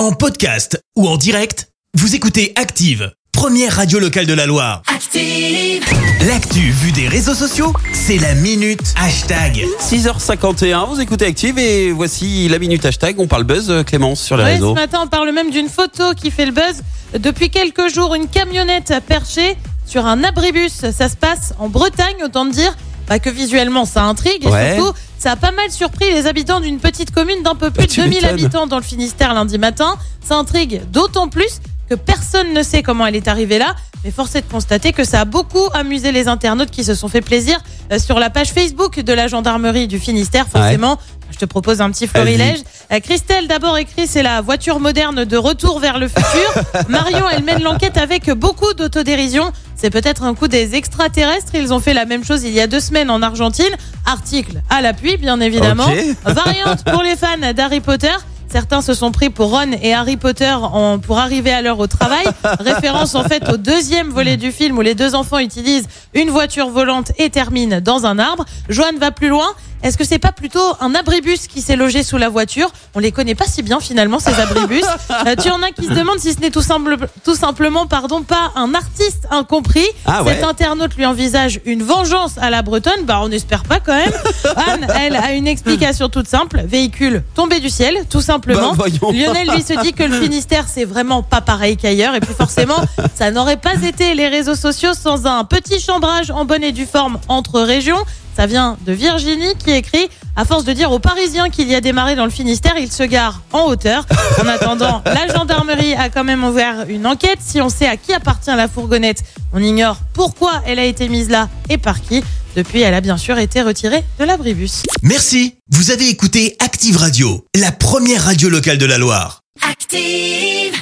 En podcast ou en direct, vous écoutez Active, première radio locale de la Loire. Active. L'actu vue des réseaux sociaux, c'est la minute hashtag. 6h51, vous écoutez Active et voici la minute hashtag. On parle buzz, euh, Clémence, sur les Ouais, réseaux. ce matin, on parle même d'une photo qui fait le buzz. Depuis quelques jours, une camionnette perchée sur un abribus. Ça se passe en Bretagne, autant dire bah, que visuellement, ça intrigue. Et Ouais. surtout, ça a pas mal surpris les habitants d'une petite commune d'un peu plus Bah, de tu 2000 m'étonnes. habitants dans le Finistère lundi matin. Ça intrigue d'autant plus que personne ne sait comment elle est arrivée là. Mais force est de constater que ça a beaucoup amusé les internautes qui se sont fait plaisir euh, sur la page Facebook de la gendarmerie du Finistère. Forcément, je te propose un petit florilège. Euh, Christelle d'abord écrit c'est la voiture moderne de retour vers le futur. Marion elle mène l'enquête avec beaucoup d'autodérision. C'est peut-être un coup des extraterrestres. Ils ont fait la même chose il y a deux semaines en Argentine. Article à l'appui bien évidemment. Variante pour les fans d'Harry Potter. Certains se sont pris pour Ron et Harry Potter en- pour arriver à l'heure au travail. Référence en fait au deuxième volet du film où les deux enfants utilisent une voiture volante et terminent dans un arbre. Joanne va plus loin. Est-ce que c'est pas plutôt un abribus qui s'est logé sous la voiture? On les connaît pas si bien finalement ces abribus. Euh, tu en as qui se demandent si ce n'est tout, simple- tout simplement pardon pas un artiste incompris. Ah ouais. Cet internaute lui envisage une vengeance à la bretonne. Bah on espère pas quand même. Anne, elle a une explication toute simple. Véhicule tombé du ciel, tout simplement. Bah. Lionel lui se dit que le Finistère c'est vraiment pas pareil qu'ailleurs et puis forcément ça n'aurait pas été les réseaux sociaux sans un petit chambrage en bonne et due forme entre régions. Ça vient de Virginie qui écrit à force de dire aux Parisiens qu'il y a des marées dans le Finistère, ils se garent en hauteur. En attendant, la gendarmerie a quand même ouvert une enquête. Si on sait à qui appartient la fourgonnette, on ignore pourquoi elle a été mise là et par qui. Depuis, elle a bien sûr été retirée de l'abribus. Merci, vous avez écouté Active Radio, la première radio locale de la Loire. Active.